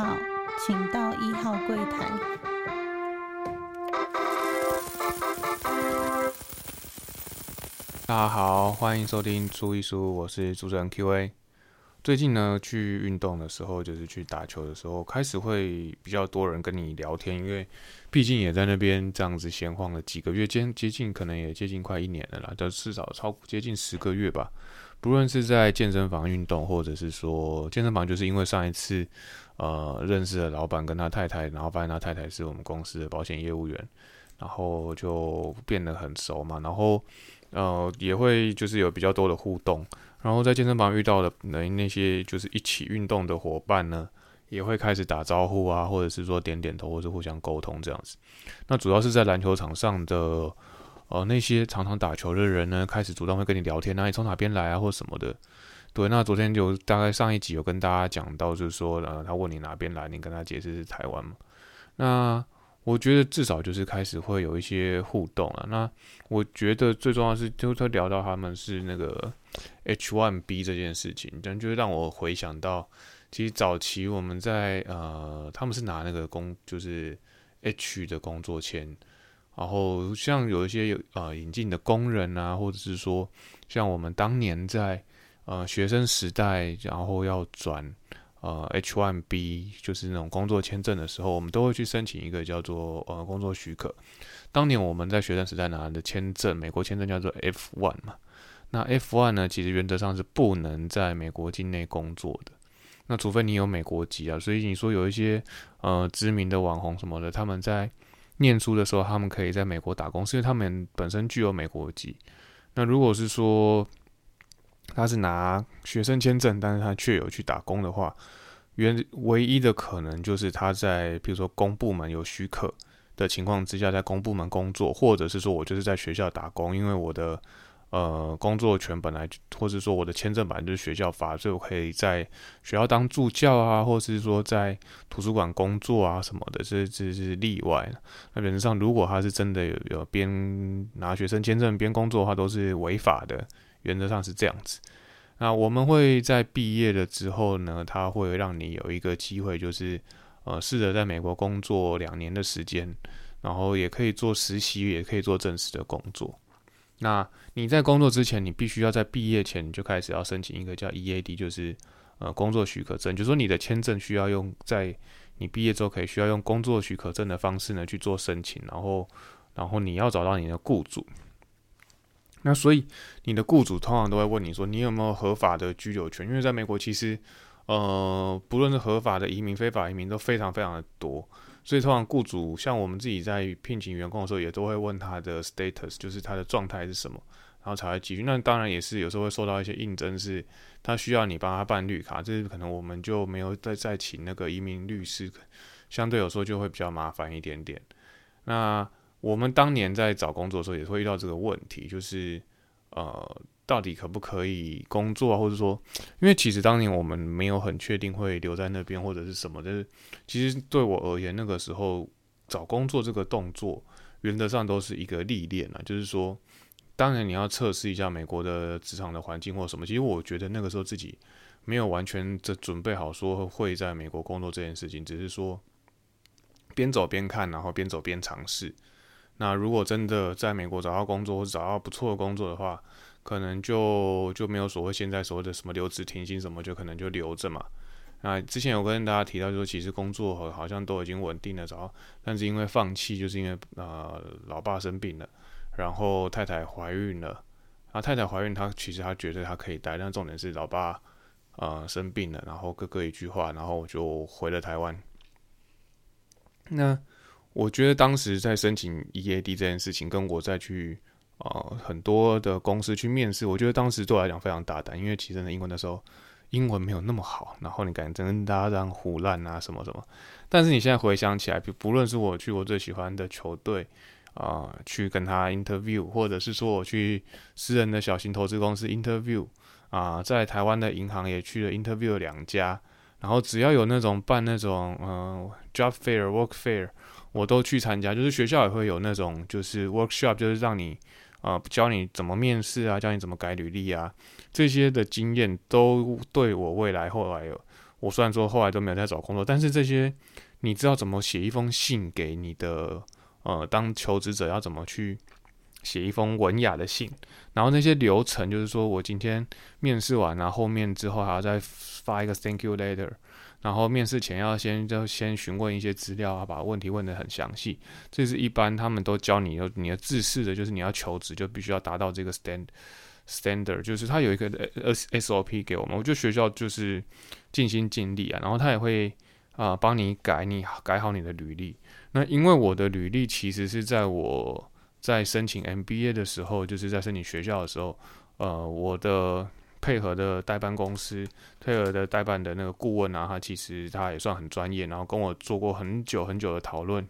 号，请到一号柜台。大家好，欢迎收听初一书，我是主持人 Q&A。最近呢，去运动的时候，就是去打球的时候，开始会比较多人跟你聊天，因为毕竟也在那边这样子闲晃了几个月，接接近可能也接近快一年了啦，就至少超接近十个月吧。不论是在健身房运动，或者是说健身房，就是因为上一次呃认识了老板跟他太太，然后发现他太太是我们公司的保险业务员，然后就变得很熟嘛，然后呃也会就是有比较多的互动。然后在健身房遇到的那那些就是一起运动的伙伴呢，也会开始打招呼啊，或者是说点点头，或者互相沟通这样子。那主要是在篮球场上的，哦，那些常常打球的人呢，开始主动会跟你聊天啊，你从哪边来啊，或什么的。对，那昨天就大概上一集有跟大家讲到，就是说，呃，他问你哪边来，你跟他解释是台湾嘛。那我觉得至少就是开始会有一些互动啊。那我觉得最重要是，就他聊到他们是那个 H1B 这件事情，但就是让我回想到，其实早期我们在呃，他们是拿那个工，就是 H 的工作签，然后像有一些有呃引进的工人啊，或者是说像我们当年在呃学生时代，然后要转。呃，H1B 就是那种工作签证的时候，我们都会去申请一个叫做呃工作许可。当年我们在学生时代拿的签证，美国签证叫做 F1 嘛。那 F1 呢，其实原则上是不能在美国境内工作的。那除非你有美国籍啊。所以你说有一些呃知名的网红什么的，他们在念书的时候，他们可以在美国打工，是因为他们本身具有美国籍。那如果是说，他是拿学生签证，但是他却有去打工的话，原唯一的可能就是他在比如说公部门有许可的情况之下，在公部门工作，或者是说我就是在学校打工，因为我的呃工作权本来，或者说我的签证本来就是学校发，所以我可以在学校当助教啊，或是说在图书馆工作啊什么的，这这是例外。那原则上，如果他是真的有有边拿学生签证边工作的话，都是违法的。原则上是这样子，那我们会在毕业了之后呢，他会让你有一个机会，就是呃试着在美国工作两年的时间，然后也可以做实习，也可以做正式的工作。那你在工作之前，你必须要在毕业前就开始要申请一个叫 EAD，就是呃工作许可证，就说你的签证需要用在你毕业之后可以需要用工作许可证的方式呢去做申请，然后然后你要找到你的雇主。那所以你的雇主通常都会问你说，你有没有合法的居留权？因为在美国，其实呃，不论是合法的移民、非法移民都非常非常的多，所以通常雇主像我们自己在聘请员工的时候，也都会问他的 status，就是他的状态是什么，然后才会继续。那当然也是有时候会受到一些应征，是他需要你帮他办绿卡，这是可能我们就没有再再请那个移民律师，相对有时候就会比较麻烦一点点。那我们当年在找工作的时候，也会遇到这个问题，就是呃，到底可不可以工作啊？或者说，因为其实当年我们没有很确定会留在那边或者是什么但是。其实对我而言，那个时候找工作这个动作，原则上都是一个历练啊。就是说，当然你要测试一下美国的职场的环境或什么。其实我觉得那个时候自己没有完全的准备好说会在美国工作这件事情，只是说边走边看，然后边走边尝试。那如果真的在美国找到工作或者找到不错的工作的话，可能就就没有所谓现在所谓的什么留职停薪什么，就可能就留着嘛。那之前有跟大家提到，就说其实工作好像都已经稳定了，然后，但是因为放弃，就是因为呃老爸生病了，然后太太怀孕了，啊太太怀孕，她其实她觉得她可以待，但重点是老爸呃生病了，然后哥哥一句话，然后我就回了台湾。那。我觉得当时在申请 EAD 这件事情，跟我再去呃很多的公司去面试，我觉得当时对我来讲非常大胆，因为其实的英文的时候英文没有那么好，然后你敢跟大家这样胡乱啊什么什么。但是你现在回想起来，不论是我去我最喜欢的球队啊去跟他 interview，或者是说我去私人的小型投资公司 interview 啊，在台湾的银行也去了 interview 两家，然后只要有那种办那种嗯 job fair work fair。我都去参加，就是学校也会有那种，就是 workshop，就是让你啊教你怎么面试啊，教你怎么改履历啊，这些的经验都对我未来后来我虽然说后来都没有在找工作，但是这些你知道怎么写一封信给你的呃，当求职者要怎么去写一封文雅的信，然后那些流程就是说我今天面试完了，后面之后还要再发一个 thank you letter。然后面试前要先就先询问一些资料啊，把问题问得很详细。这是一般他们都教你，你的自试的，就是你要求职就必须要达到这个 stand standard，就是他有一个 S S O P 给我们。我觉得学校就是尽心尽力啊，然后他也会啊帮你改你改好你的履历。那因为我的履历其实是在我在申请 M B A 的时候，就是在申请学校的时候，呃，我的。配合的代办公司，配合的代办的那个顾问啊，他其实他也算很专业，然后跟我做过很久很久的讨论，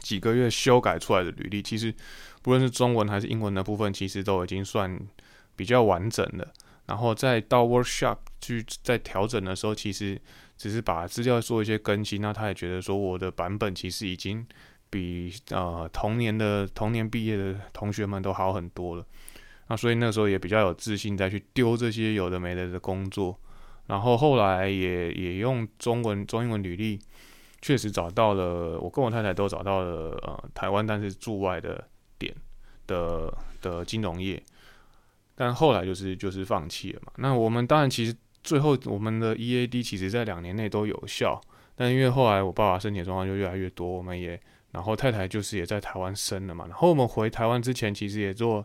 几个月修改出来的履历，其实不论是中文还是英文的部分，其实都已经算比较完整的。然后再到 workshop 去在调整的时候，其实只是把资料做一些更新，那他也觉得说我的版本其实已经比呃同年的同年毕业的同学们都好很多了。那所以那时候也比较有自信再去丢这些有的没的的工作，然后后来也也用中文中英文履历，确实找到了，我跟我太太都找到了呃台湾但是驻外的点的的金融业，但后来就是就是放弃了嘛。那我们当然其实最后我们的 EAD 其实在两年内都有效，但因为后来我爸爸身体状况就越来越多，我们也然后太太就是也在台湾生了嘛，然后我们回台湾之前其实也做。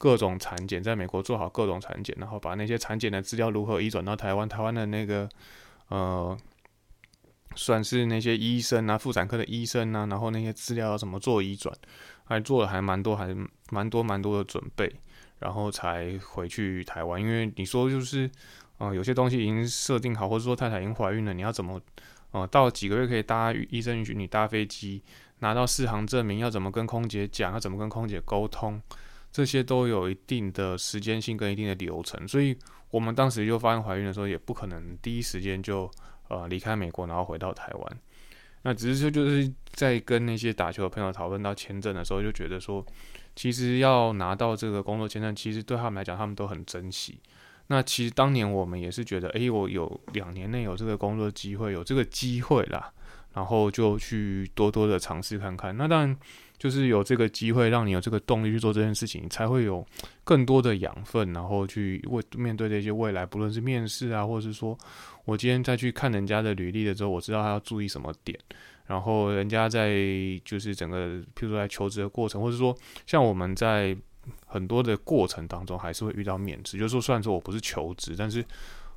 各种产检，在美国做好各种产检，然后把那些产检的资料如何移转到台湾，台湾的那个呃，算是那些医生啊，妇产科的医生啊，然后那些资料要怎么做移转，还做了还蛮多，还蛮多蛮多的准备，然后才回去台湾。因为你说就是，呃，有些东西已经设定好，或者说太太已经怀孕了，你要怎么，呃，到几个月可以搭医生允许你搭飞机，拿到四行证明，要怎么跟空姐讲，要怎么跟空姐沟通。这些都有一定的时间性跟一定的流程，所以我们当时就发现怀孕的时候，也不可能第一时间就呃离开美国，然后回到台湾。那只是说就是在跟那些打球的朋友讨论到签证的时候，就觉得说，其实要拿到这个工作签证，其实对他们来讲，他们都很珍惜。那其实当年我们也是觉得，诶，我有两年内有这个工作机会，有这个机会啦，然后就去多多的尝试看看。那当然。就是有这个机会，让你有这个动力去做这件事情，才会有更多的养分，然后去为面对这些未来，不论是面试啊，或者是说我今天再去看人家的履历的时候，我知道他要注意什么点，然后人家在就是整个，譬如说在求职的过程，或者说像我们在很多的过程当中，还是会遇到面试，就是说虽然说我不是求职，但是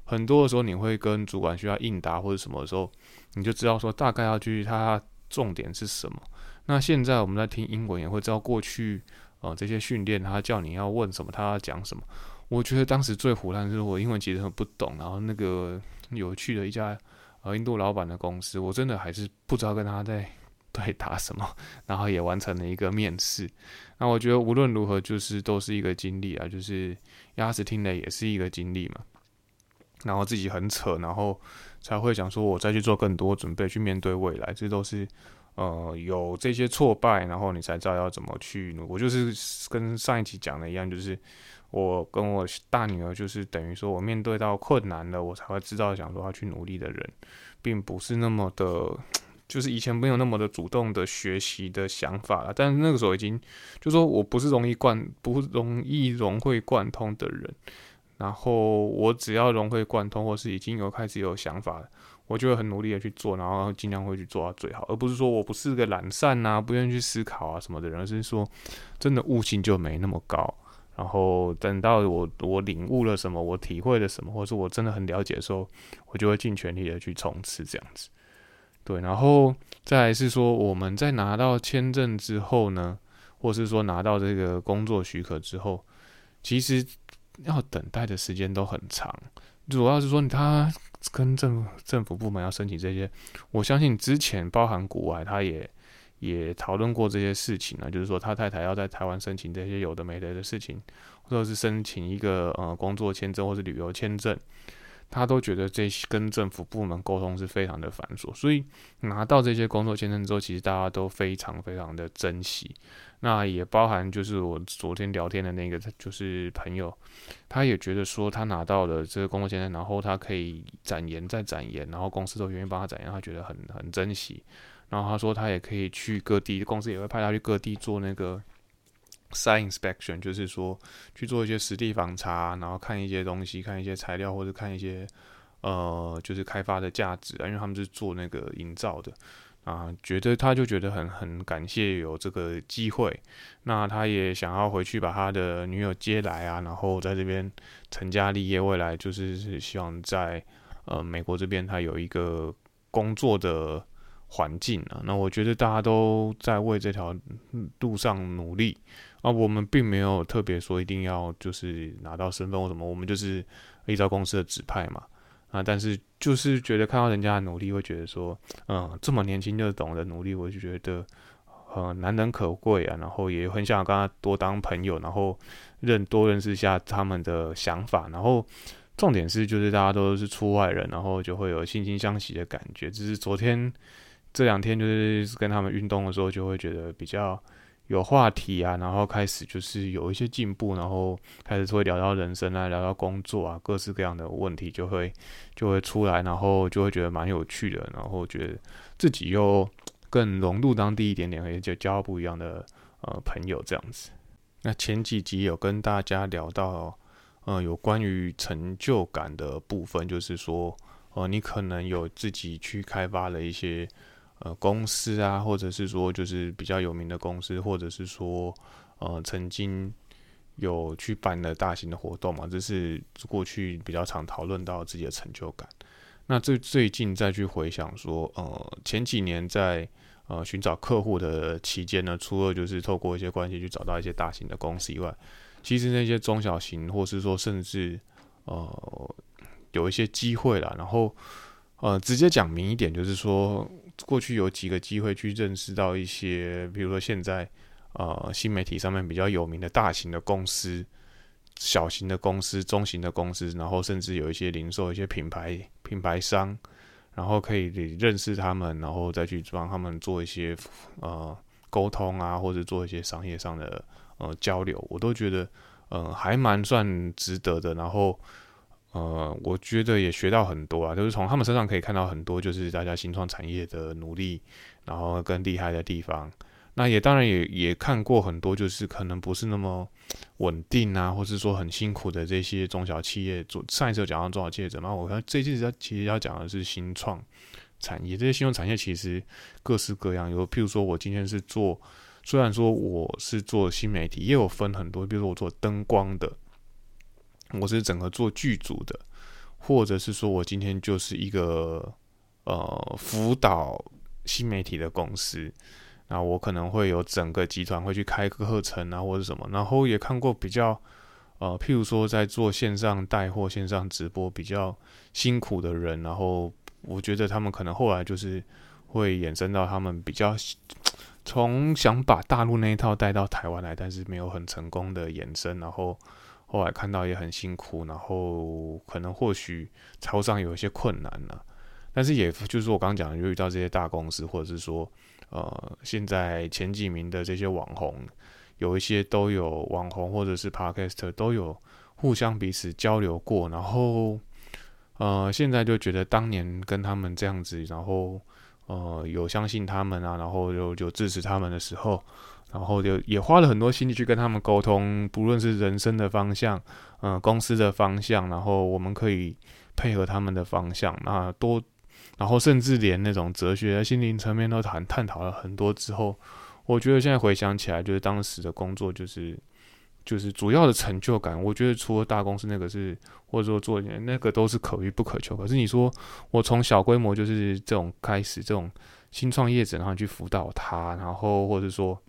很多的时候你会跟主管需要应答或者什么的时候，你就知道说大概要去他重点是什么。那现在我们在听英文也会知道过去，呃，这些训练他叫你要问什么，他要讲什么。我觉得当时最胡乱是我英文其实很不懂，然后那个有趣的一家呃印度老板的公司，我真的还是不知道跟他在对答什么，然后也完成了一个面试。那我觉得无论如何就是都是一个经历啊，就是鸭子听了也是一个经历嘛。然后自己很扯，然后才会想说我再去做更多准备去面对未来，这都是。呃，有这些挫败，然后你才知道要怎么去。我就是跟上一集讲的一样，就是我跟我大女儿，就是等于说我面对到困难了，我才会知道想说要去努力的人，并不是那么的，就是以前没有那么的主动的学习的想法了。但是那个时候已经，就说我不是容易贯不容易融会贯通的人，然后我只要融会贯通，或是已经有开始有想法了。我就会很努力的去做，然后尽量会去做到最好，而不是说我不是个懒散呐，不愿意去思考啊什么的人，而是说真的悟性就没那么高。然后等到我我领悟了什么，我体会了什么，或者是我真的很了解的时候，我就会尽全力的去冲刺这样子。对，然后再来是说我们在拿到签证之后呢，或是说拿到这个工作许可之后，其实要等待的时间都很长，主要是说他。跟政政府部门要申请这些，我相信之前包含国外，他也也讨论过这些事情呢。就是说，他太太要在台湾申请这些有的没的的事情，或者是申请一个呃工作签证或是旅游签证，他都觉得这些跟政府部门沟通是非常的繁琐，所以拿到这些工作签证之后，其实大家都非常非常的珍惜。那也包含就是我昨天聊天的那个，就是朋友，他也觉得说他拿到了这个工作签证，然后他可以展言再展言，然后公司都愿意帮他展言，他觉得很很珍惜。然后他说他也可以去各地，公司也会派他去各地做那个。site inspection 就是说去做一些实地访查，然后看一些东西，看一些材料，或者看一些呃，就是开发的价值啊。因为他们是做那个营造的啊，觉得他就觉得很很感谢有这个机会。那他也想要回去把他的女友接来啊，然后在这边成家立业，未来就是是希望在呃美国这边他有一个工作的环境啊。那我觉得大家都在为这条路上努力。啊，我们并没有特别说一定要就是拿到身份或什么，我们就是依照公司的指派嘛。啊，但是就是觉得看到人家的努力，会觉得说，嗯，这么年轻就懂得努力，我就觉得呃难能可贵啊。然后也很想跟他多当朋友，然后认多认识一下他们的想法。然后重点是，就是大家都是出外人，然后就会有惺惺相惜的感觉。只是昨天这两天就是跟他们运动的时候，就会觉得比较。有话题啊，然后开始就是有一些进步，然后开始会聊到人生啊，聊到工作啊，各式各样的问题就会就会出来，然后就会觉得蛮有趣的，然后觉得自己又更融入当地一点点，而且就交不一样的呃朋友这样子。那前几集有跟大家聊到，呃，有关于成就感的部分，就是说，呃，你可能有自己去开发了一些。呃，公司啊，或者是说就是比较有名的公司，或者是说呃曾经有去办的大型的活动嘛，这是过去比较常讨论到自己的成就感。那最最近再去回想说，呃，前几年在呃寻找客户的期间呢，除了就是透过一些关系去找到一些大型的公司以外，其实那些中小型，或是说甚至呃有一些机会啦，然后呃直接讲明一点，就是说。过去有几个机会去认识到一些，比如说现在，呃，新媒体上面比较有名的大型的公司、小型的公司、中型的公司，然后甚至有一些零售、一些品牌品牌商，然后可以认识他们，然后再去帮他们做一些呃沟通啊，或者做一些商业上的呃交流，我都觉得呃还蛮算值得的，然后。呃，我觉得也学到很多啊，就是从他们身上可以看到很多，就是大家新创产业的努力，然后更厉害的地方。那也当然也也看过很多，就是可能不是那么稳定啊，或是说很辛苦的这些中小企业。做上一次有讲到中小企业者嘛，我看这次要其实要讲的是新创产业。这些新创产业其实各式各样，有譬如说我今天是做，虽然说我是做新媒体，也有分很多，比如说我做灯光的。我是整个做剧组的，或者是说我今天就是一个呃辅导新媒体的公司，那我可能会有整个集团会去开课程啊，或者什么，然后也看过比较呃，譬如说在做线上带货、线上直播比较辛苦的人，然后我觉得他们可能后来就是会衍生到他们比较从想把大陆那一套带到台湾来，但是没有很成功的延伸，然后。后来看到也很辛苦，然后可能或许财务上有一些困难呢，但是也就是我刚刚讲的，就遇到这些大公司，或者是说，呃，现在前几名的这些网红，有一些都有网红或者是 Podcast 都有互相彼此交流过，然后，呃，现在就觉得当年跟他们这样子，然后，呃，有相信他们啊，然后就就支持他们的时候。然后就也花了很多心力去跟他们沟通，不论是人生的方向，嗯，公司的方向，然后我们可以配合他们的方向，那多，然后甚至连那种哲学、心灵层面都谈探讨了很多之后，我觉得现在回想起来，就是当时的工作就是就是主要的成就感，我觉得除了大公司那个是，或者说做那个都是可遇不可求。可是你说我从小规模就是这种开始，这种新创业者，然后去辅导他，然后或者说。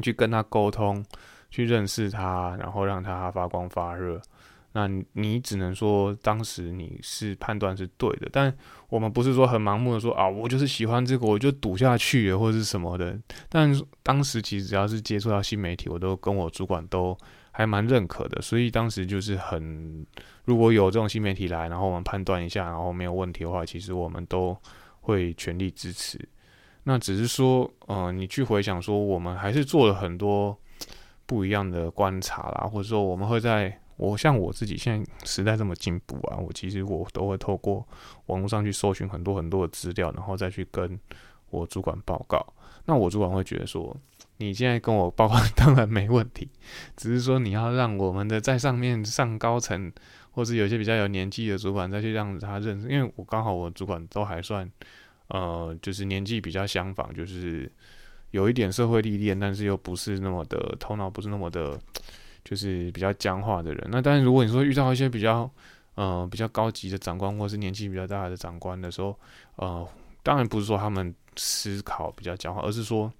去跟他沟通，去认识他，然后让他发光发热。那你只能说当时你是判断是对的，但我们不是说很盲目的说啊，我就是喜欢这个，我就赌下去或者是什么的。但当时其实只要是接触到新媒体，我都跟我主管都还蛮认可的，所以当时就是很，如果有这种新媒体来，然后我们判断一下，然后没有问题的话，其实我们都会全力支持。那只是说，呃，你去回想说，我们还是做了很多不一样的观察啦，或者说我们会在，我像我自己现在时代这么进步啊，我其实我都会透过网络上去搜寻很多很多的资料，然后再去跟我主管报告。那我主管会觉得说。你现在跟我报告 当然没问题，只是说你要让我们的在上面上高层，或是有些比较有年纪的主管再去让他认识，因为我刚好我主管都还算，呃，就是年纪比较相仿，就是有一点社会历练，但是又不是那么的头脑不是那么的，就是比较僵化的人。那但是如果你说遇到一些比较，呃，比较高级的长官，或是年纪比较大的长官的时候，呃，当然不是说他们思考比较僵化，而是说。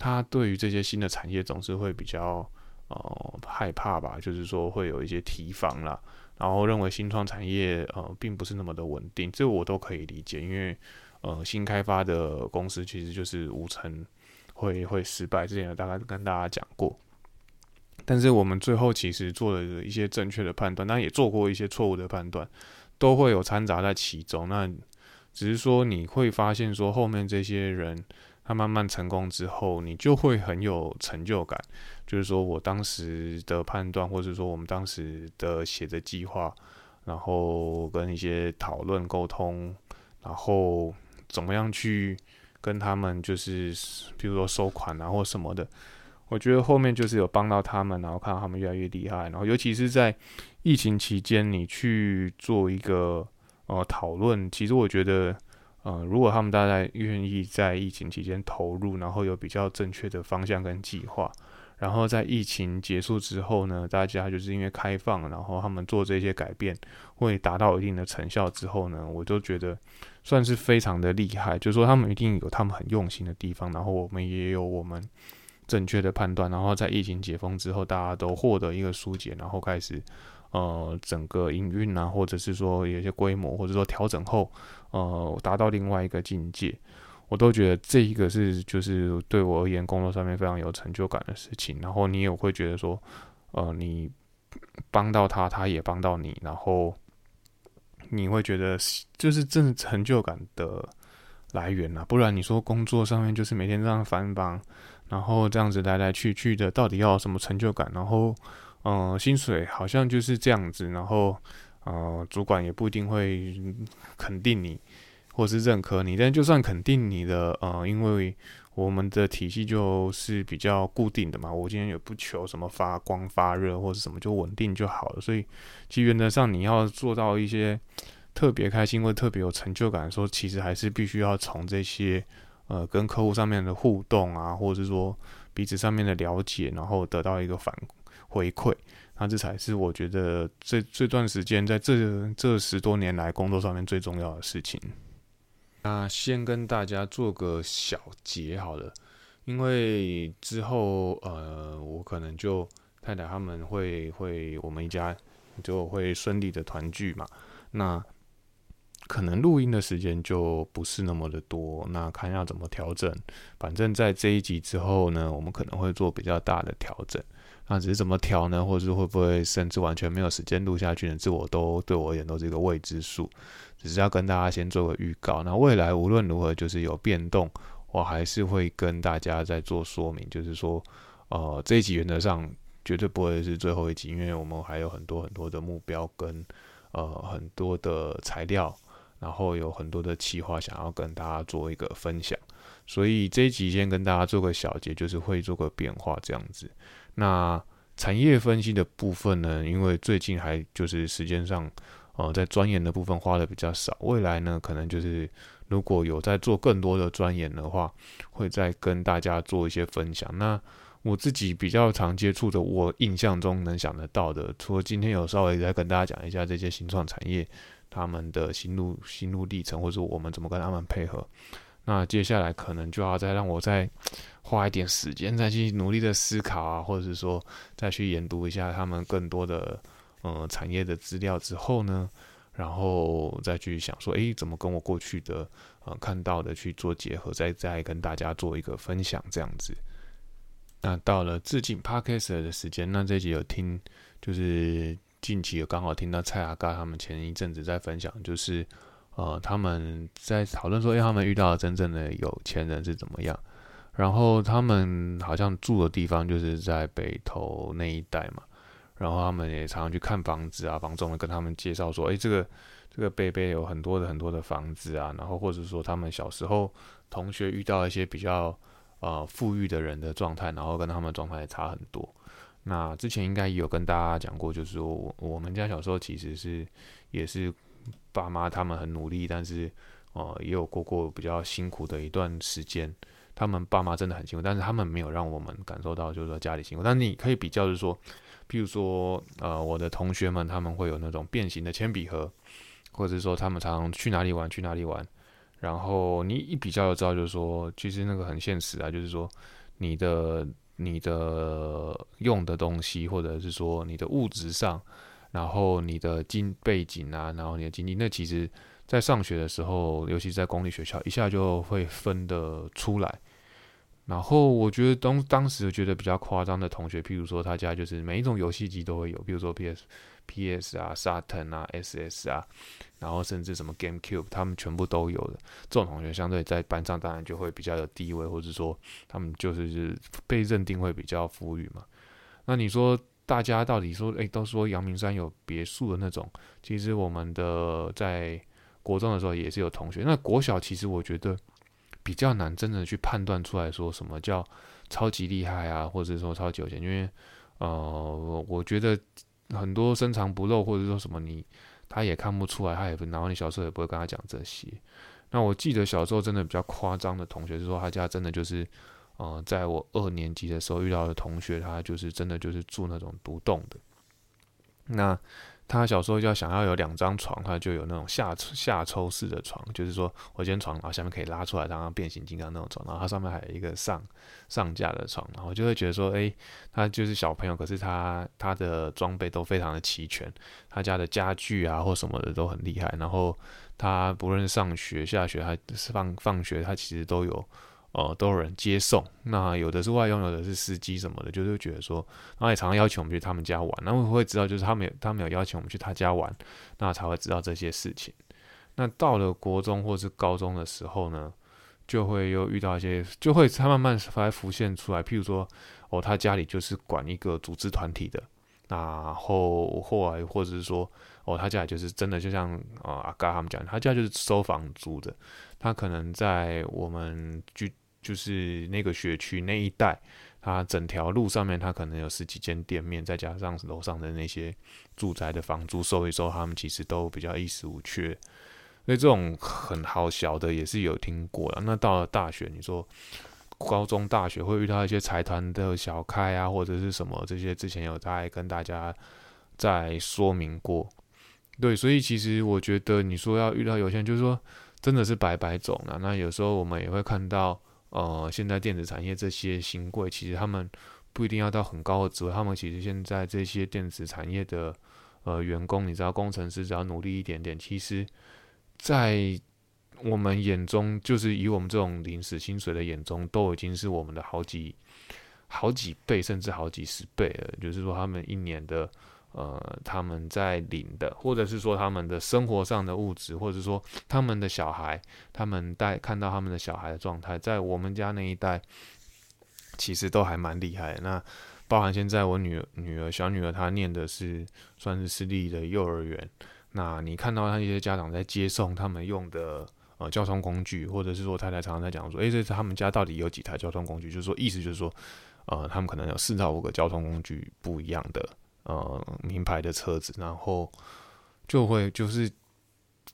他对于这些新的产业总是会比较呃害怕吧，就是说会有一些提防啦，然后认为新创产业呃并不是那么的稳定，这我都可以理解，因为呃新开发的公司其实就是五成会会失败，之前有大概跟大家讲过，但是我们最后其实做了一些正确的判断，但也做过一些错误的判断，都会有掺杂在其中。那只是说你会发现说后面这些人。他慢慢成功之后，你就会很有成就感。就是说我当时的判断，或者说我们当时的写的计划，然后跟一些讨论沟通，然后怎么样去跟他们，就是比如说收款啊或什么的，我觉得后面就是有帮到他们，然后看到他们越来越厉害。然后尤其是在疫情期间，你去做一个呃讨论，其实我觉得。呃，如果他们大家愿意在疫情期间投入，然后有比较正确的方向跟计划，然后在疫情结束之后呢，大家就是因为开放，然后他们做这些改变会达到一定的成效之后呢，我都觉得算是非常的厉害。就是说他们一定有他们很用心的地方，然后我们也有我们正确的判断，然后在疫情解封之后，大家都获得一个疏解，然后开始。呃，整个营运啊，或者是说有些规模，或者说调整后，呃，达到另外一个境界，我都觉得这一个是就是对我而言工作上面非常有成就感的事情。然后你也会觉得说，呃，你帮到他，他也帮到你，然后你会觉得就是真的成就感的来源啊。不然你说工作上面就是每天这样繁忙，然后这样子来来去去的，到底要什么成就感？然后。嗯，薪水好像就是这样子，然后呃，主管也不一定会肯定你，或是认可你。但就算肯定你的，呃，因为我们的体系就是比较固定的嘛，我今天也不求什么发光发热或者什么，就稳定就好了。所以，其原则上你要做到一些特别开心或特别有成就感的时候，其实还是必须要从这些呃跟客户上面的互动啊，或者是说彼此上面的了解，然后得到一个反。回馈，那这才是我觉得这这段时间在这这十多年来工作上面最重要的事情。那先跟大家做个小结好了，因为之后呃，我可能就太太他们会会我们一家就会顺利的团聚嘛，那可能录音的时间就不是那么的多，那看要怎么调整。反正在这一集之后呢，我们可能会做比较大的调整。那只是怎么调呢？或者是会不会甚至完全没有时间录下去呢？这我都对我而言都是一个未知数。只是要跟大家先做个预告。那未来无论如何，就是有变动，我还是会跟大家再做说明。就是说，呃，这一集原则上绝对不会是最后一集，因为我们还有很多很多的目标跟呃很多的材料，然后有很多的企划想要跟大家做一个分享。所以这一集先跟大家做个小结，就是会做个变化这样子。那产业分析的部分呢？因为最近还就是时间上，呃，在钻研的部分花的比较少。未来呢，可能就是如果有在做更多的钻研的话，会再跟大家做一些分享。那我自己比较常接触的，我印象中能想得到的，除了今天有稍微再跟大家讲一下这些新创产业他们的心路心路历程，或者我们怎么跟他们配合。那接下来可能就要再让我再花一点时间，再去努力的思考啊，或者是说再去研读一下他们更多的呃产业的资料之后呢，然后再去想说，诶，怎么跟我过去的呃看到的去做结合，再再跟大家做一个分享这样子。那到了致敬 Parker 的时间，那这集有听，就是近期有刚好听到蔡阿嘎他们前一阵子在分享，就是呃他们在讨论说，哎他们遇到真正的有钱人是怎么样，然后他们好像住的地方就是在北投那一带嘛，然后他们也常常去看房子啊，房仲跟他们介绍说，哎，这个这个贝贝有很多的很多的房子啊，然后或者说他们小时候同学遇到一些比较。呃，富裕的人的状态，然后跟他们状态差很多。那之前应该也有跟大家讲过，就是我我们家小时候其实是也是爸妈他们很努力，但是呃也有过过比较辛苦的一段时间。他们爸妈真的很辛苦，但是他们没有让我们感受到就是说家里辛苦。但你可以比较就是说，譬如说呃我的同学们他们会有那种变形的铅笔盒，或者是说他们常常去哪里玩去哪里玩。然后你一比较就知道，就是说，其实那个很现实啊，就是说，你的你的用的东西，或者是说你的物质上，然后你的经背景啊，然后你的经历，那其实，在上学的时候，尤其是在公立学校，一下就会分得出来。然后我觉得当当时觉得比较夸张的同学，譬如说他家就是每一种游戏机都会有，比如说 PS、PS 啊、Saturn 啊、SS 啊，然后甚至什么 GameCube，他们全部都有的。这种同学相对在班上当然就会比较有地位，或者说他们就是被认定会比较富裕嘛。那你说大家到底说，诶，都说阳明山有别墅的那种，其实我们的在国中的时候也是有同学。那国小其实我觉得。比较难真的去判断出来说什么叫超级厉害啊，或者说超级有钱，因为呃，我觉得很多深藏不露，或者说什么你他也看不出来，他也不，然后你小时候也不会跟他讲这些。那我记得小时候真的比较夸张的同学是说，他家真的就是呃，在我二年级的时候遇到的同学，他就是真的就是住那种独栋的。那他小时候就要想要有两张床，他就有那种下下抽式的床，就是说我间床，啊下面可以拉出来，然变形金刚那种床，然后它上面还有一个上上架的床，然后就会觉得说，诶，他就是小朋友，可是他他的装备都非常的齐全，他家的家具啊或什么的都很厉害，然后他不论上学下学，他放放学，他其实都有。哦，都有人接送，那有的是外佣，有的是司机什么的，就是觉得说，然后也常常邀请我们去他们家玩，那我会知道，就是他们有他们有邀请我们去他家玩，那才会知道这些事情。那到了国中或是高中的时候呢，就会又遇到一些，就会他慢慢才浮现出来，譬如说，哦，他家里就是管一个组织团体的，然后后来或者是说，哦，他家就是真的就像啊阿嘎他们讲，他家就是收房租的。他可能在我们就就是那个学区那一带，他整条路上面，他可能有十几间店面，再加上楼上的那些住宅的房租收一收，他们其实都比较衣食无缺。所以这种很好小的也是有听过了。那到了大学，你说高中、大学会遇到一些财团的小开啊，或者是什么这些，之前有在跟大家在说明过。对，所以其实我觉得你说要遇到有些人，就是说。真的是白白走了。那有时候我们也会看到，呃，现在电子产业这些新贵，其实他们不一定要到很高的职位，他们其实现在这些电子产业的呃员工，你知道，工程师只要努力一点点，其实，在我们眼中，就是以我们这种临时薪水的眼中，都已经是我们的好几好几倍，甚至好几十倍了。就是说，他们一年的。呃，他们在领的，或者是说他们的生活上的物质，或者说他们的小孩，他们带看到他们的小孩的状态，在我们家那一代，其实都还蛮厉害。那包含现在我女儿女儿小女儿她念的是算是私立的幼儿园，那你看到他一些家长在接送他们用的呃交通工具，或者是说太太常常在讲说，诶，这是他们家到底有几台交通工具？就是说意思就是说，呃，他们可能有四到五个交通工具不一样的。呃，名牌的车子，然后就会就是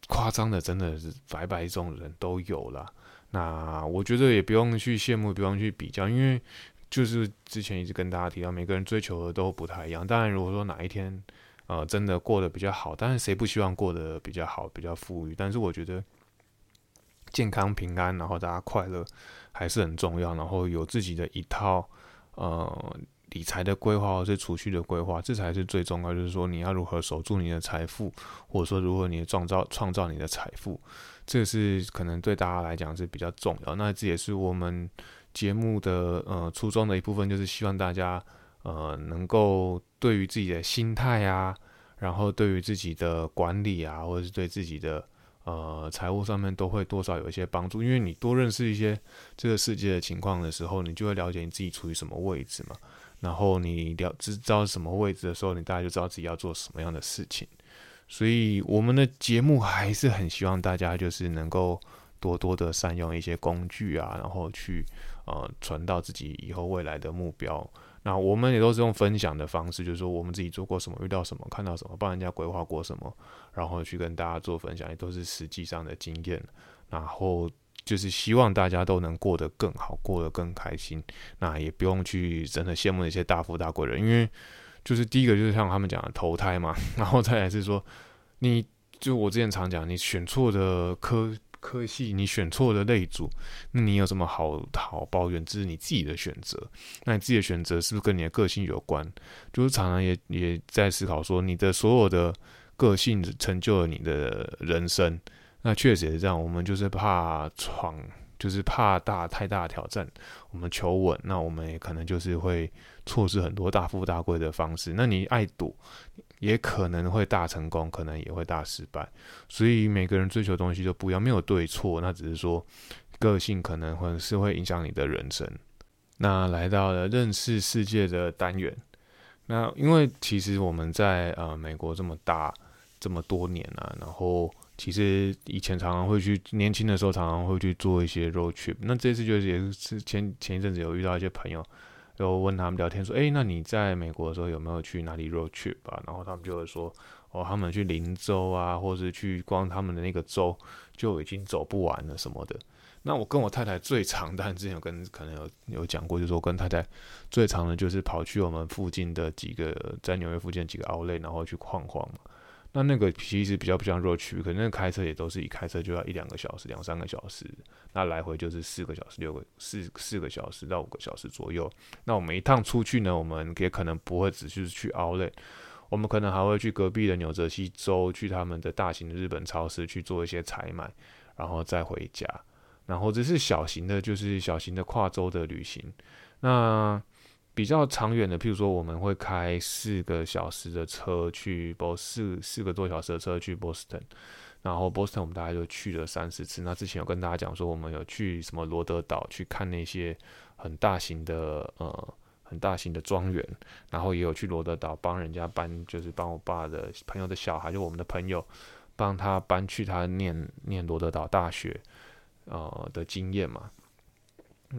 夸张的，真的是白白种人都有了。那我觉得也不用去羡慕，不用去比较，因为就是之前一直跟大家提到，每个人追求的都不太一样。当然，如果说哪一天呃真的过得比较好，当然谁不希望过得比较好、比较富裕？但是我觉得健康平安，然后大家快乐还是很重要。然后有自己的一套呃。理财的规划或是储蓄的规划，这才是最重要。就是说，你要如何守住你的财富，或者说，如何你创造创造你的财富，这是可能对大家来讲是比较重要。那这也是我们节目的呃初衷的一部分，就是希望大家呃能够对于自己的心态啊，然后对于自己的管理啊，或者是对自己的呃财务上面都会多少有一些帮助。因为你多认识一些这个世界的情况的时候，你就会了解你自己处于什么位置嘛。然后你了知道什么位置的时候，你大概就知道自己要做什么样的事情。所以我们的节目还是很希望大家就是能够多多的善用一些工具啊，然后去呃传到自己以后未来的目标。那我们也都是用分享的方式，就是说我们自己做过什么，遇到什么，看到什么，帮人家规划过什么，然后去跟大家做分享，也都是实际上的经验。然后。就是希望大家都能过得更好，过得更开心。那也不用去真的羡慕那些大富大贵人，因为就是第一个就是像他们讲的投胎嘛，然后再来是说，你就我之前常讲，你选错的科科系，你选错的类组，那你有什么好好抱怨？这是你自己的选择。那你自己的选择是不是跟你的个性有关？就是常常也也在思考说，你的所有的个性成就了你的人生。那确实也是这样，我们就是怕闯，就是怕大太大的挑战，我们求稳，那我们也可能就是会错失很多大富大贵的方式。那你爱赌，也可能会大成功，可能也会大失败。所以每个人追求的东西都不一样，没有对错，那只是说个性可能会是会影响你的人生。那来到了认识世界的单元，那因为其实我们在呃美国这么大这么多年啊，然后。其实以前常常会去，年轻的时候常常会去做一些 road trip。那这次就是也是前前一阵子有遇到一些朋友，然后问他们聊天说：“哎，那你在美国的时候有没有去哪里 road trip 啊？”然后他们就会说：“哦，他们去林州啊，或是去逛他们的那个州就已经走不完了什么的。”那我跟我太太最长，但之前有跟可能有有讲过，就是说跟太太最长的就是跑去我们附近的几个在纽约附近几个 outlet，然后去晃晃嘛。那那个其实比较不像 road trip，可能开车也都是一开车就要一两个小时、两三个小时，那来回就是四个小时、六个四四个小时到五个小时左右。那我们一趟出去呢，我们也可能不会只是去 Outlet，我们可能还会去隔壁的纽泽西州，去他们的大型的日本超市去做一些采买，然后再回家。然后这是小型的，就是小型的跨州的旅行。那比较长远的，譬如说，我们会开四个小时的车去波四四个多小时的车去波士顿，然后波士顿我们大概就去了三四次。那之前有跟大家讲说，我们有去什么罗德岛去看那些很大型的呃很大型的庄园，然后也有去罗德岛帮人家搬，就是帮我爸的朋友的小孩，就我们的朋友帮他搬去他念念罗德岛大学呃的经验嘛。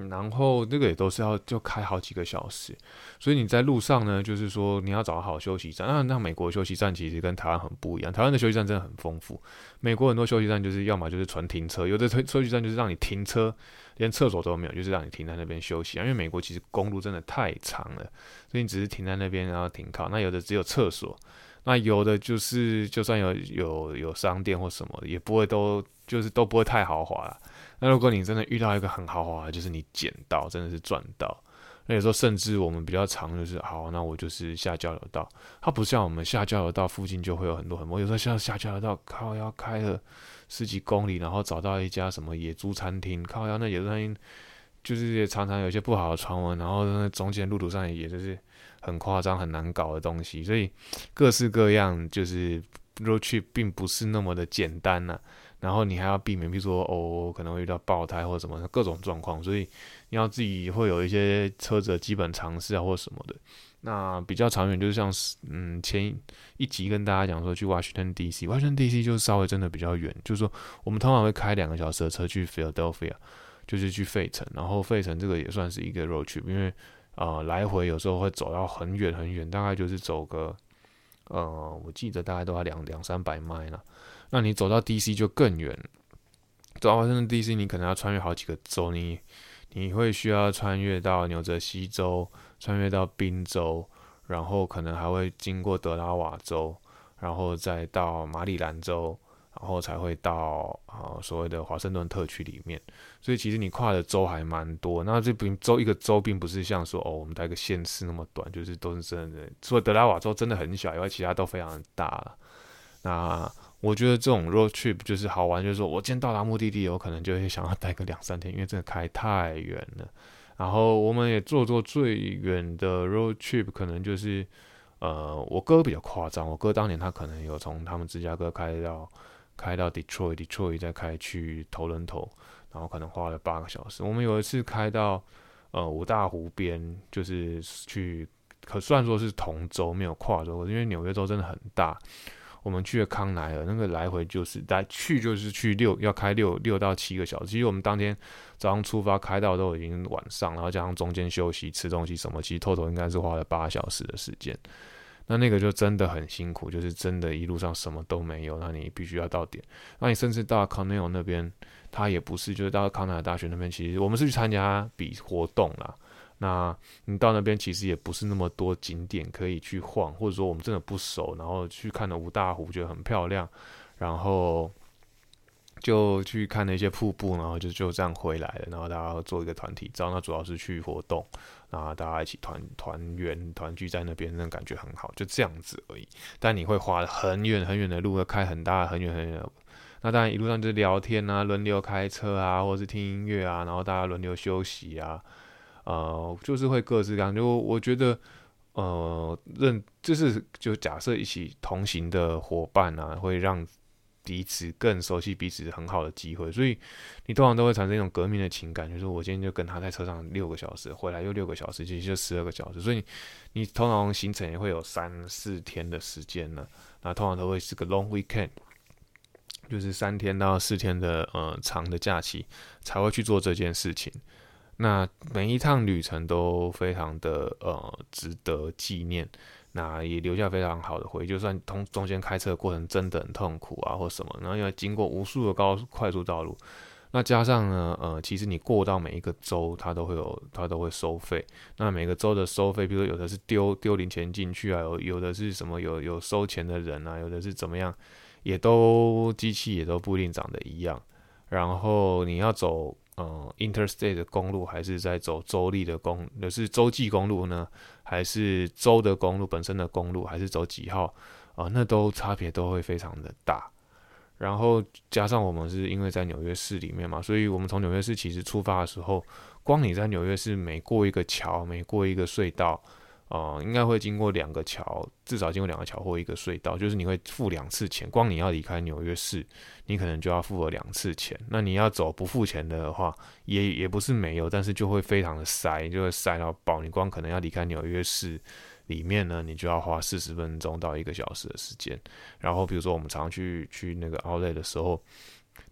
然后这个也都是要就开好几个小时，所以你在路上呢，就是说你要找好休息站。那那美国休息站其实跟台湾很不一样，台湾的休息站真的很丰富。美国很多休息站就是要么就是纯停车，有的休休息站就是让你停车，连厕所都没有，就是让你停在那边休息。因为美国其实公路真的太长了，所以你只是停在那边然后停靠。那有的只有厕所，那有的就是就算有有有商店或什么，也不会都就是都不会太豪华。那如果你真的遇到一个很豪华，就是你捡到，真的是赚到。那有时候甚至我们比较长，就是好，那我就是下交流道。它不像我们下交流道附近就会有很多很多，有时候像下交流道靠要开了十几公里，然后找到一家什么野猪餐厅，靠要那野猪餐厅就是也常常有一些不好的传闻，然后中间路途上也就是很夸张很难搞的东西，所以各式各样就是若去并不是那么的简单呐。然后你还要避免，比如说哦，可能会遇到爆胎或者什么各种状况，所以你要自己会有一些车子的基本常识啊，或什么的。那比较长远就是像嗯前一集跟大家讲说去 Washington D.C.，Washington D.C. 就稍微真的比较远，就是说我们通常会开两个小时的车去 Philadelphia，就是去费城，然后费城这个也算是一个 road trip，因为啊来回有时候会走到很远很远，大概就是走个呃我记得大概都要两两三百迈了。那你走到 DC 就更远，走到真的 DC，你可能要穿越好几个州，你你会需要穿越到纽泽西州，穿越到宾州，然后可能还会经过德拉瓦州，然后再到马里兰州，然后才会到啊所谓的华盛顿特区里面。所以其实你跨的州还蛮多。那这并州一个州并不是像说哦我们带个县市那么短，就是都是真的。除了德拉瓦州真的很小以外，其他都非常大了。那我觉得这种 road trip 就是好玩，就是说我今天到达目的地，有可能就会想要待个两三天，因为真的开太远了。然后我们也做做最远的 road trip，可能就是呃，我哥比较夸张，我哥当年他可能有从他们芝加哥开到开到 Detroit，Detroit 再开去头人头，然后可能花了八个小时。我们有一次开到呃五大湖边，就是去，可算说是同州没有跨州，因为纽约州真的很大。我们去了康奈尔，那个来回就是来去就是去六要开六六到七个小时。其实我们当天早上出发开到都已经晚上，然后加上中间休息吃东西什么，其实透透应该是花了八小时的时间。那那个就真的很辛苦，就是真的一路上什么都没有，那你必须要到点。那你甚至到康奈尔那边，他也不是，就是到康奈尔大学那边，其实我们是去参加比活动啦。那你到那边其实也不是那么多景点可以去晃，或者说我们真的不熟，然后去看了五大湖，觉得很漂亮，然后就去看了一些瀑布，然后就就这样回来了。然后大家做一个团体照，那主要是去活动，然后大家一起团团圆团聚在那边，那感觉很好，就这样子而已。但你会花很远很远的路，要开很大很远很远。那当然一路上就是聊天啊，轮流开车啊，或者是听音乐啊，然后大家轮流休息啊。呃，就是会各自各样。就我觉得，呃，认就是就假设一起同行的伙伴啊，会让彼此更熟悉彼此很好的机会。所以你通常都会产生一种革命的情感，就是我今天就跟他在车上六个小时，回来又六个小时，其实就十二个小时。所以你通常行程也会有三四天的时间呢。那通常都会是个 long weekend，就是三天到四天的呃长的假期才会去做这件事情。那每一趟旅程都非常的呃值得纪念，那也留下非常好的回忆。就算通中间开车的过程真的很痛苦啊，或什么，然后因为经过无数的高速快速道路，那加上呢，呃，其实你过到每一个州，它都会有，它都会收费。那每个州的收费，比如说有的是丢丢零钱进去啊，有有的是什么有有收钱的人啊，有的是怎么样，也都机器也都不一定长得一样。然后你要走。嗯，interstate 的公路还是在走州立的公，那是洲际公路呢，还是州的公路本身的公路，还是走几号啊？那都差别都会非常的大。然后加上我们是因为在纽约市里面嘛，所以我们从纽约市其实出发的时候，光你在纽约市每过一个桥，每过一个隧道。哦，应该会经过两个桥，至少经过两个桥或一个隧道，就是你会付两次钱。光你要离开纽约市，你可能就要付了两次钱。那你要走不付钱的话，也也不是没有，但是就会非常的塞，就会塞到爆。你光可能要离开纽约市里面呢，你就要花四十分钟到一个小时的时间。然后比如说我们常去去那个奥莱的时候，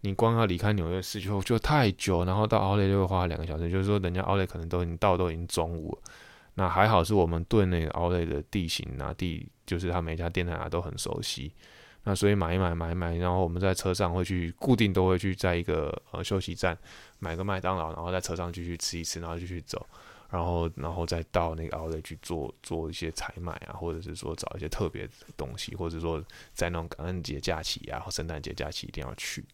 你光要离开纽约市就就太久，然后到奥莱就会花两个小时。就是说，人家奥莱可能都已经到，都已经中午了。那还好是我们对那个奥莱的地形啊，地就是他每家店啊都很熟悉，那所以买一买买一买，然后我们在车上会去固定都会去在一个呃休息站买个麦当劳，然后在车上继续吃一吃，然后继续走，然后然后再到那个奥莱去做做一些采买啊，或者是说找一些特别的东西，或者说在那种感恩节假期啊或圣诞节假期一定要去。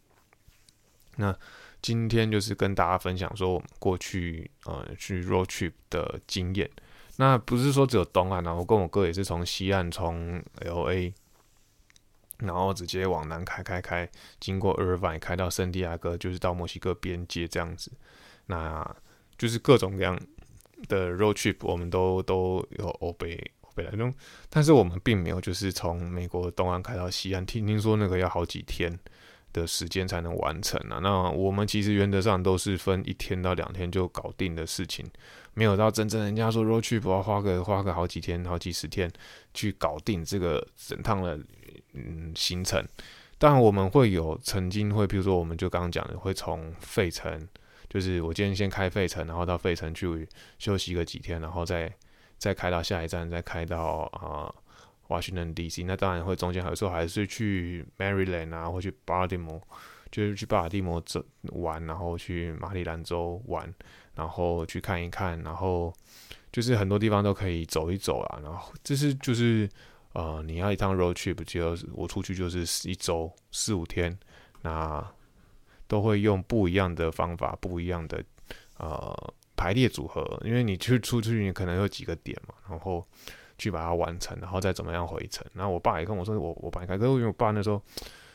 那今天就是跟大家分享说我们过去呃去 road trip 的经验。那不是说只有东岸啊，我跟我哥也是从西岸从 L A，然后直接往南开开开，经过 Irvine 开到圣地亚哥，就是到墨西哥边界这样子。那就是各种各样的 road trip，我们都都有欧北欧北来弄，但是我们并没有就是从美国东岸开到西岸，听听说那个要好几天。的时间才能完成啊。那我们其实原则上都是分一天到两天就搞定的事情，没有到真正人家说 road trip 要花个花个好几天、好几十天去搞定这个整趟的嗯行程。当然我们会有曾经会，比如说我们就刚刚讲的，会从费城，就是我今天先开费城，然后到费城去休息个几天，然后再再开到下一站，再开到啊。华盛顿 DC，那当然会中间有时候还是去 Maryland 啊，或去巴尔的摩，就是去巴尔的摩走玩，然后去马里兰州玩，然后去看一看，然后就是很多地方都可以走一走啊。然后这是就是呃，你要一趟 road trip，就我出去就是一周四五天，那都会用不一样的方法，不一样的呃排列组合，因为你去出去，你可能有几个点嘛，然后。去把它完成，然后再怎么样回程。然后我爸也跟我说，我我爸开，可是因为我爸那时候，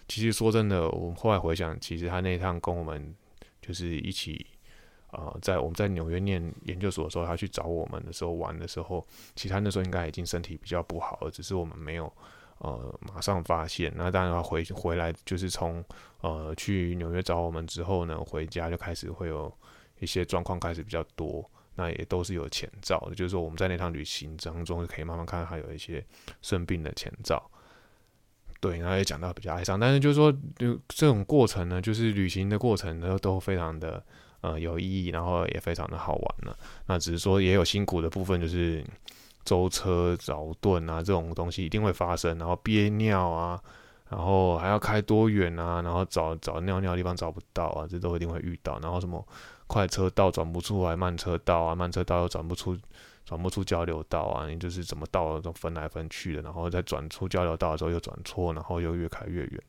其实说真的，我后来回想，其实他那一趟跟我们就是一起呃，在我们在纽约念研究所的时候，他去找我们的时候玩的时候，其他那时候应该已经身体比较不好了，只是我们没有呃马上发现。那当然他回回来就是从呃去纽约找我们之后呢，回家就开始会有一些状况开始比较多，那也都是有前兆的，就是说我们在那趟旅行当中可以慢慢看到他有一些生病的前兆。对，然后也讲到比较哀伤，但是就是说，就这种过程呢，就是旅行的过程呢，都非常的呃有意义，然后也非常的好玩呢。那只是说也有辛苦的部分，就是舟车劳顿啊，这种东西一定会发生，然后憋尿啊，然后还要开多远啊，然后找找尿尿的地方找不到啊，这都一定会遇到。然后什么快车道转不出来，慢车道啊，慢车道又转不出。转不出交流道啊，你就是怎么道都分来分去的，然后再转出交流道的时候又转错，然后又越开越远，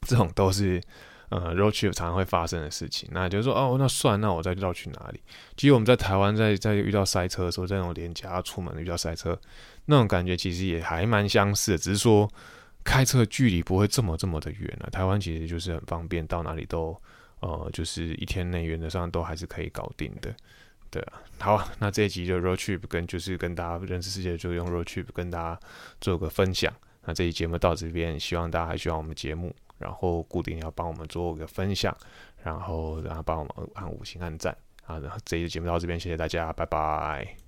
这种都是呃 road trip 常常会发生的事情。那就是说，哦，那算，那我再绕去哪里？其实我们在台湾在在遇到塞车的时候，在那种连假出门遇到塞车，那种感觉其实也还蛮相似的，只是说开车距离不会这么这么的远了。台湾其实就是很方便，到哪里都呃就是一天内原则上都还是可以搞定的。对，好，那这一集就 road trip 跟就是跟大家认识世界，就用 road trip 跟大家做个分享。那这期节目到这边，希望大家还喜欢我们节目，然后固定要帮我们做个分享，然后然后帮我们按五星按赞啊。然后这一期节目到这边，谢谢大家，拜拜。